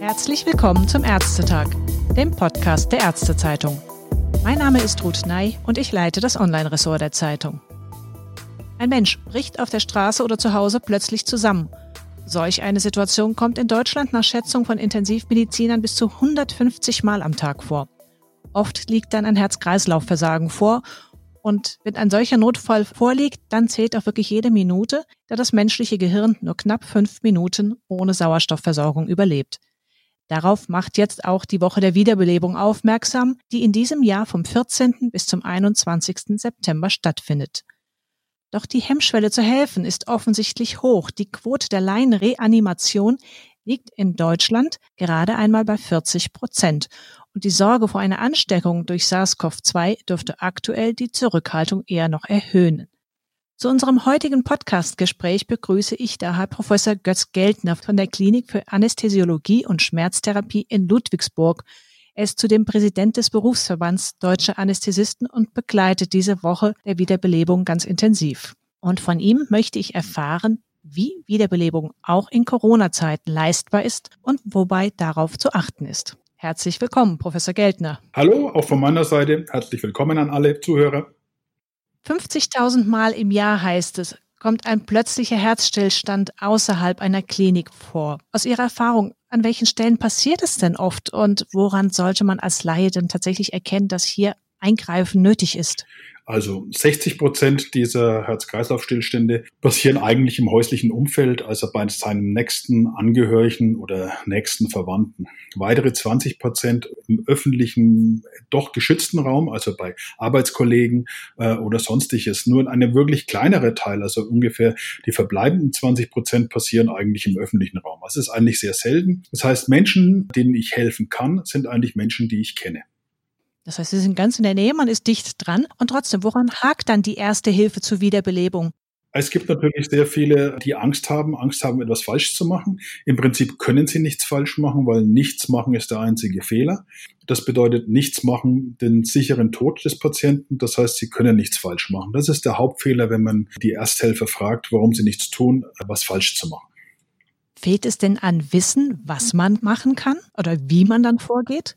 Herzlich willkommen zum Ärztetag, dem Podcast der Ärztezeitung. Mein Name ist Ruth Ney und ich leite das Online-Ressort der Zeitung. Ein Mensch bricht auf der Straße oder zu Hause plötzlich zusammen. Solch eine Situation kommt in Deutschland nach Schätzung von Intensivmedizinern bis zu 150 Mal am Tag vor. Oft liegt dann ein Herz-Kreislauf-Versagen vor und wenn ein solcher Notfall vorliegt, dann zählt auch wirklich jede Minute, da das menschliche Gehirn nur knapp fünf Minuten ohne Sauerstoffversorgung überlebt. Darauf macht jetzt auch die Woche der Wiederbelebung aufmerksam, die in diesem Jahr vom 14. bis zum 21. September stattfindet. Doch die Hemmschwelle zu helfen ist offensichtlich hoch. Die Quote der Laienreanimation liegt in Deutschland gerade einmal bei 40 Prozent. Und die Sorge vor einer Ansteckung durch SARS-CoV-2 dürfte aktuell die Zurückhaltung eher noch erhöhen. Zu unserem heutigen Podcast-Gespräch begrüße ich daher Professor Götz Geldner von der Klinik für Anästhesiologie und Schmerztherapie in Ludwigsburg. Er ist zudem Präsident des Berufsverbands Deutscher Anästhesisten und begleitet diese Woche der Wiederbelebung ganz intensiv. Und von ihm möchte ich erfahren, wie Wiederbelebung auch in Corona-Zeiten leistbar ist und wobei darauf zu achten ist. Herzlich willkommen, Professor Geldner. Hallo, auch von meiner Seite herzlich willkommen an alle Zuhörer. 50.000 Mal im Jahr heißt es, kommt ein plötzlicher Herzstillstand außerhalb einer Klinik vor. Aus Ihrer Erfahrung, an welchen Stellen passiert es denn oft und woran sollte man als Laie denn tatsächlich erkennen, dass hier Eingreifen nötig ist? Also 60 Prozent dieser Herz-Kreislauf-Stillstände passieren eigentlich im häuslichen Umfeld, also bei seinem nächsten Angehörigen oder nächsten Verwandten. Weitere 20 Prozent im öffentlichen, doch geschützten Raum, also bei Arbeitskollegen äh, oder sonstiges. Nur eine wirklich kleinere Teil, also ungefähr die verbleibenden 20 Prozent passieren eigentlich im öffentlichen Raum. Das ist eigentlich sehr selten. Das heißt, Menschen, denen ich helfen kann, sind eigentlich Menschen, die ich kenne. Das heißt, Sie sind ganz in der Nähe, man ist dicht dran. Und trotzdem, woran hakt dann die erste Hilfe zur Wiederbelebung? Es gibt natürlich sehr viele, die Angst haben, Angst haben, etwas falsch zu machen. Im Prinzip können sie nichts falsch machen, weil nichts machen ist der einzige Fehler. Das bedeutet nichts machen den sicheren Tod des Patienten. Das heißt, sie können nichts falsch machen. Das ist der Hauptfehler, wenn man die Ersthelfer fragt, warum sie nichts tun, was falsch zu machen. Fehlt es denn an Wissen, was man machen kann oder wie man dann vorgeht?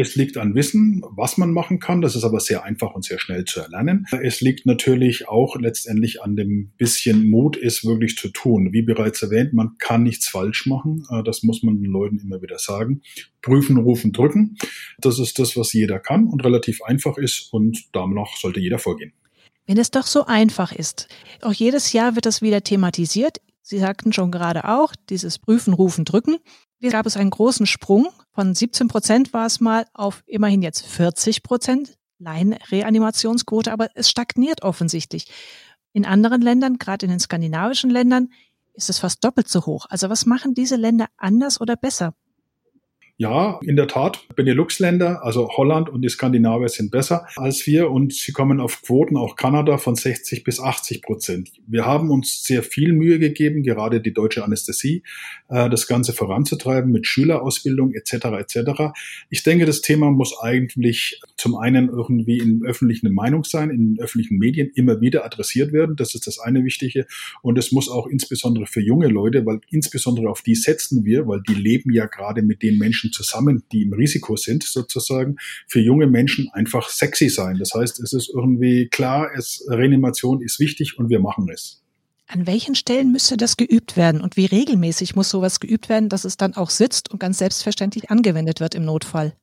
Es liegt an Wissen, was man machen kann. Das ist aber sehr einfach und sehr schnell zu erlernen. Es liegt natürlich auch letztendlich an dem bisschen Mut, es wirklich zu tun. Wie bereits erwähnt, man kann nichts falsch machen. Äh, das muss man den Leuten immer wieder sagen. Prüfen, rufen, drücken. Das ist das, was jeder kann und relativ einfach ist und danach sollte jeder vorgehen. Wenn es doch so einfach ist. Auch jedes Jahr wird das wieder thematisiert. Sie sagten schon gerade auch, dieses Prüfen, Rufen, Drücken. Gab es einen großen Sprung. Von 17 Prozent war es mal auf immerhin jetzt 40 Prozent Laienreanimationsquote, aber es stagniert offensichtlich. In anderen Ländern, gerade in den skandinavischen Ländern, ist es fast doppelt so hoch. Also was machen diese Länder anders oder besser? Ja, in der Tat, Benelux-Länder, also Holland und die Skandinavier sind besser als wir und sie kommen auf Quoten, auch Kanada, von 60 bis 80 Prozent. Wir haben uns sehr viel Mühe gegeben, gerade die deutsche Anästhesie, äh, das Ganze voranzutreiben mit Schülerausbildung etc. etc. Ich denke, das Thema muss eigentlich zum einen irgendwie in öffentlichen Meinung sein, in öffentlichen Medien immer wieder adressiert werden. Das ist das eine Wichtige. Und es muss auch insbesondere für junge Leute, weil insbesondere auf die setzen wir, weil die leben ja gerade mit den Menschen Menschen zusammen, die im Risiko sind, sozusagen, für junge Menschen einfach sexy sein. Das heißt, es ist irgendwie klar, es, Reanimation ist wichtig und wir machen es. An welchen Stellen müsste das geübt werden und wie regelmäßig muss sowas geübt werden, dass es dann auch sitzt und ganz selbstverständlich angewendet wird im Notfall?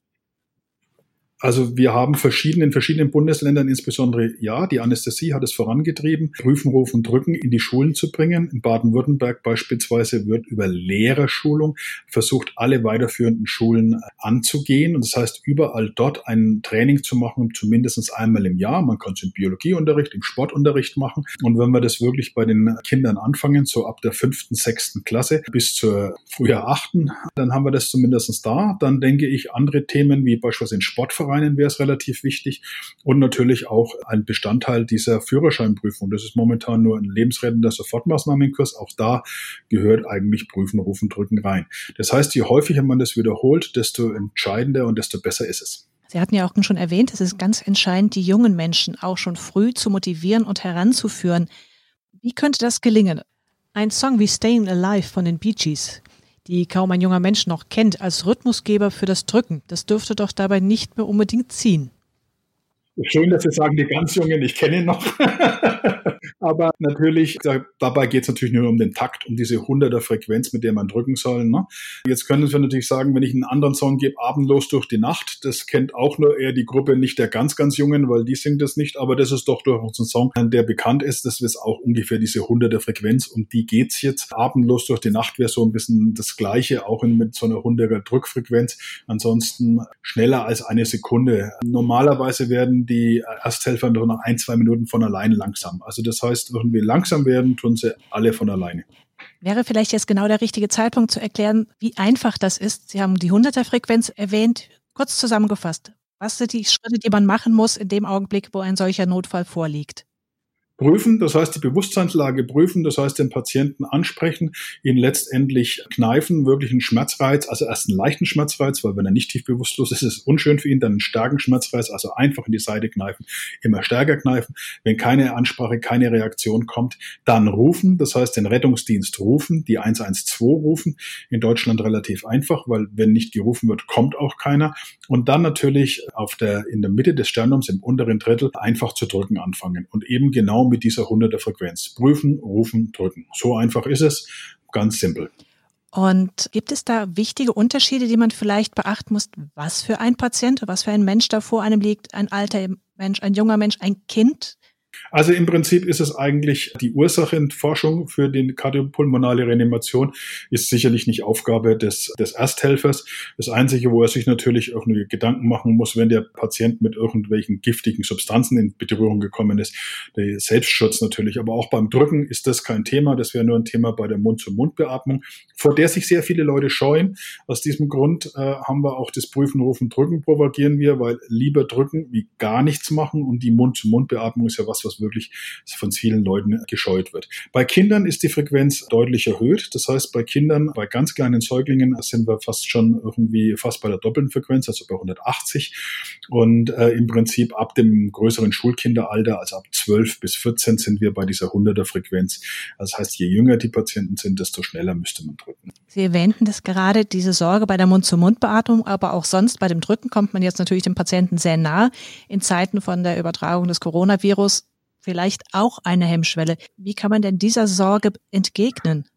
Also wir haben verschiedene, in verschiedenen Bundesländern insbesondere, ja, die Anästhesie hat es vorangetrieben, Prüfen, Rufen, Drücken in die Schulen zu bringen. In Baden-Württemberg beispielsweise wird über Lehrerschulung versucht, alle weiterführenden Schulen anzugehen. Und das heißt, überall dort ein Training zu machen, zumindest einmal im Jahr. Man kann es im Biologieunterricht, im Sportunterricht machen. Und wenn wir das wirklich bei den Kindern anfangen, so ab der fünften, sechsten Klasse bis zur früher achten, dann haben wir das zumindest da. Dann denke ich, andere Themen wie beispielsweise in Sportvereinen, Vereinen wäre es relativ wichtig und natürlich auch ein Bestandteil dieser Führerscheinprüfung. Das ist momentan nur ein lebensrettender Sofortmaßnahmenkurs. Auch da gehört eigentlich Prüfen, Rufen, Drücken rein. Das heißt, je häufiger man das wiederholt, desto entscheidender und desto besser ist es. Sie hatten ja auch schon erwähnt, es ist ganz entscheidend, die jungen Menschen auch schon früh zu motivieren und heranzuführen. Wie könnte das gelingen? Ein Song wie Staying Alive von den Bee Gees, die kaum ein junger Mensch noch kennt, als Rhythmusgeber für das Drücken, das dürfte doch dabei nicht mehr unbedingt ziehen. Schön, dass Sie sagen, die ganz Jungen, ich kenne ihn noch. Aber natürlich, da, dabei geht es natürlich nur um den Takt, um diese 100er Frequenz, mit der man drücken soll. Ne? Jetzt können wir natürlich sagen, wenn ich einen anderen Song gebe, Abendlos durch die Nacht, das kennt auch nur eher die Gruppe nicht der ganz, ganz Jungen, weil die singt das nicht. Aber das ist doch durchaus ein Song, der bekannt ist. Das ist auch ungefähr diese 100er Frequenz. Um die geht's jetzt. Abendlos durch die Nacht wäre so ein bisschen das Gleiche, auch in, mit so einer 100er Drückfrequenz. Ansonsten schneller als eine Sekunde. Normalerweise werden die Ersthelfer nur noch ein, zwei Minuten von allein langsam. Also das heißt, irgendwie langsam werden, tun sie alle von alleine. Wäre vielleicht jetzt genau der richtige Zeitpunkt zu erklären, wie einfach das ist. Sie haben die 100er-Frequenz erwähnt. Kurz zusammengefasst, was sind die Schritte, die man machen muss in dem Augenblick, wo ein solcher Notfall vorliegt? Prüfen, das heißt die Bewusstseinslage prüfen, das heißt den Patienten ansprechen, ihn letztendlich kneifen, wirklich einen Schmerzreiz, also erst einen leichten Schmerzreiz, weil wenn er nicht tief bewusstlos ist, ist es unschön für ihn, dann einen starken Schmerzreiz, also einfach in die Seite kneifen, immer stärker kneifen. Wenn keine Ansprache, keine Reaktion kommt, dann rufen, das heißt den Rettungsdienst rufen, die 112 rufen, in Deutschland relativ einfach, weil wenn nicht gerufen wird, kommt auch keiner. Und dann natürlich auf der, in der Mitte des Sternums, im unteren Drittel, einfach zu drücken anfangen und eben genau mit dieser 100er Frequenz. Prüfen, rufen, drücken. So einfach ist es. Ganz simpel. Und gibt es da wichtige Unterschiede, die man vielleicht beachten muss, was für ein Patient, was für ein Mensch da vor einem liegt, ein alter Mensch, ein junger Mensch, ein Kind? Also im Prinzip ist es eigentlich die Ursachenforschung für die kardiopulmonale Reanimation ist sicherlich nicht Aufgabe des, des Ersthelfers. Das Einzige, wo er sich natürlich irgendwie Gedanken machen muss, wenn der Patient mit irgendwelchen giftigen Substanzen in Berührung gekommen ist, der Selbstschutz natürlich. Aber auch beim Drücken ist das kein Thema. Das wäre nur ein Thema bei der Mund-zu-Mund-Beatmung, vor der sich sehr viele Leute scheuen. Aus diesem Grund äh, haben wir auch das Prüfen, Rufen, Drücken propagieren wir, weil lieber drücken wie gar nichts machen und die Mund-zu-Mund-Beatmung ist ja was, was wirklich von vielen Leuten gescheut wird. Bei Kindern ist die Frequenz deutlich erhöht. Das heißt, bei Kindern, bei ganz kleinen Säuglingen sind wir fast schon irgendwie fast bei der doppelten Frequenz, also bei 180. Und äh, im Prinzip ab dem größeren Schulkinderalter, also ab 12 bis 14, sind wir bei dieser 100er Frequenz. Das heißt, je jünger die Patienten sind, desto schneller müsste man drücken. Sie erwähnten das gerade, diese Sorge bei der Mund-zu-Mund-Beatmung, aber auch sonst bei dem Drücken kommt man jetzt natürlich dem Patienten sehr nah. In Zeiten von der Übertragung des Coronavirus vielleicht auch eine Hemmschwelle. Wie kann man denn dieser Sorge entgegnen?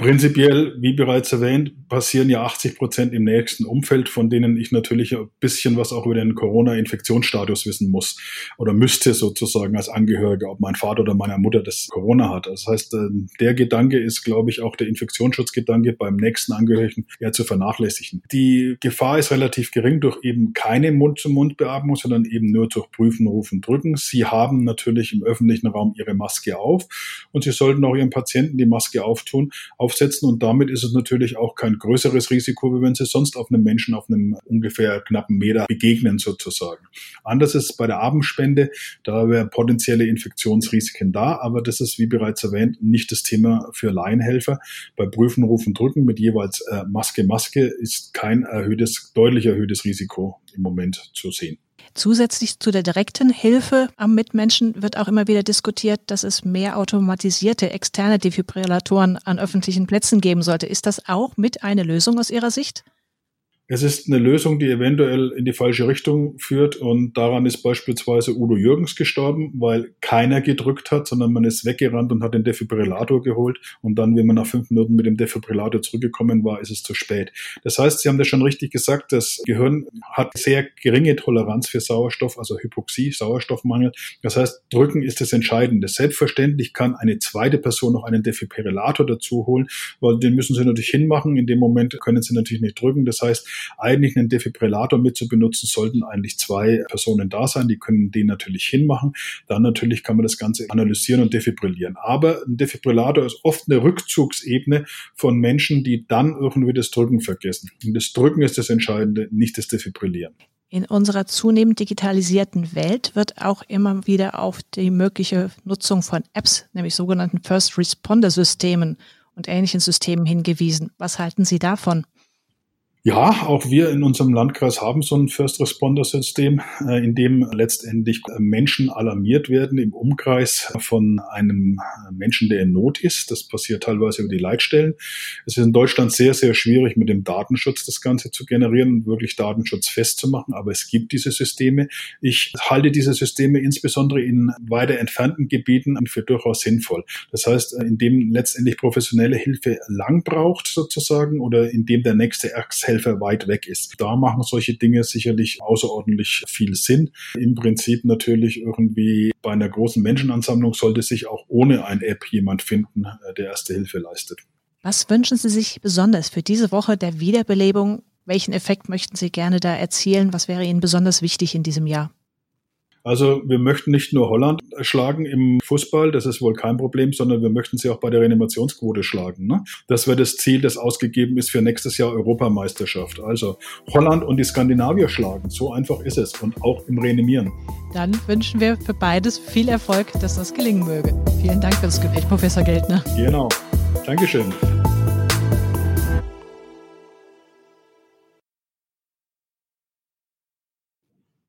Prinzipiell, wie bereits erwähnt, passieren ja 80 Prozent im nächsten Umfeld, von denen ich natürlich ein bisschen was auch über den Corona-Infektionsstatus wissen muss oder müsste sozusagen als Angehöriger, ob mein Vater oder meine Mutter das Corona hat. Das heißt, äh, der Gedanke ist, glaube ich, auch der Infektionsschutzgedanke beim nächsten Angehörigen eher zu vernachlässigen. Die Gefahr ist relativ gering durch eben keine Mund-zu-Mund-Beatmung, sondern eben nur durch Prüfen, Rufen, Drücken. Sie haben natürlich im öffentlichen Raum ihre Maske auf und Sie sollten auch Ihren Patienten die Maske auftun, aufsetzen und damit ist es natürlich auch kein größeres Risiko, wie wenn Sie sonst auf einem Menschen auf einem ungefähr knappen Meter begegnen sozusagen. Anders ist es bei der Abendspende, da wären potenzielle Infektionsrisiken da, aber das ist, wie bereits erwähnt, nicht das Thema für Laienhelfer. Bei Prüfen, Rufen, Drücken mit jeweils äh, Maske, Maske ist kein erhöhtes, deutlich erhöhtes Risiko im Moment zu sehen. Zusätzlich zu der direkten Hilfe am Mitmenschen wird auch immer wieder diskutiert, dass es mehr automatisierte externe Defibrillatoren an öffentlichen Plätzen geben sollte. Ist das auch mit eine Lösung aus Ihrer Sicht? Es ist eine Lösung, die eventuell in die falsche Richtung führt und daran ist beispielsweise Udo Jürgens gestorben, weil keiner gedrückt hat, sondern man ist weggerannt und hat den Defibrillator geholt und dann, wenn man nach fünf Minuten mit dem Defibrillator zurückgekommen war, ist es zu spät. Das heißt, Sie haben das schon richtig gesagt, das Gehirn hat sehr geringe Toleranz für Sauerstoff, also Hypoxie, Sauerstoffmangel. Das heißt, drücken ist das Entscheidende. Selbstverständlich kann eine zweite Person noch einen Defibrillator dazu holen, weil den müssen Sie natürlich hinmachen. In dem Moment können Sie natürlich nicht drücken. Das heißt, eigentlich einen Defibrillator mit zu benutzen, sollten eigentlich zwei Personen da sein. Die können den natürlich hinmachen. Dann natürlich kann man das Ganze analysieren und defibrillieren. Aber ein Defibrillator ist oft eine Rückzugsebene von Menschen, die dann irgendwie das Drücken vergessen. Und das Drücken ist das Entscheidende, nicht das Defibrillieren. In unserer zunehmend digitalisierten Welt wird auch immer wieder auf die mögliche Nutzung von Apps, nämlich sogenannten First Responder Systemen und ähnlichen Systemen hingewiesen. Was halten Sie davon? Ja, auch wir in unserem Landkreis haben so ein First Responder System, äh, in dem letztendlich Menschen alarmiert werden im Umkreis von einem Menschen, der in Not ist. Das passiert teilweise über die Leitstellen. Es ist in Deutschland sehr, sehr schwierig, mit dem Datenschutz das Ganze zu generieren und wirklich Datenschutz festzumachen. Aber es gibt diese Systeme. Ich halte diese Systeme insbesondere in weiter entfernten Gebieten für durchaus sinnvoll. Das heißt, in dem letztendlich professionelle Hilfe lang braucht sozusagen oder in dem der nächste Ersthelfer Helfer weit weg ist. Da machen solche Dinge sicherlich außerordentlich viel Sinn. Im Prinzip natürlich irgendwie bei einer großen Menschenansammlung sollte sich auch ohne ein App jemand finden, äh, der erste Hilfe leistet. Was wünschen Sie sich besonders für diese Woche der Wiederbelebung? Welchen Effekt möchten Sie gerne da erzielen? Was wäre Ihnen besonders wichtig in diesem Jahr? Also wir möchten nicht nur Holland schlagen im Fußball, das ist wohl kein Problem, sondern wir möchten sie auch bei der Reanimationsquote schlagen. Ne? Das wäre das Ziel, das ausgegeben ist für nächstes Jahr Europameisterschaft. Also Holland und die Skandinavier schlagen, so einfach ist es und auch im Reanimieren. Dann wünschen wir für beides viel Erfolg, dass das gelingen möge. Vielen Dank für das Gebet, Professor Geldner. Genau. Dankeschön.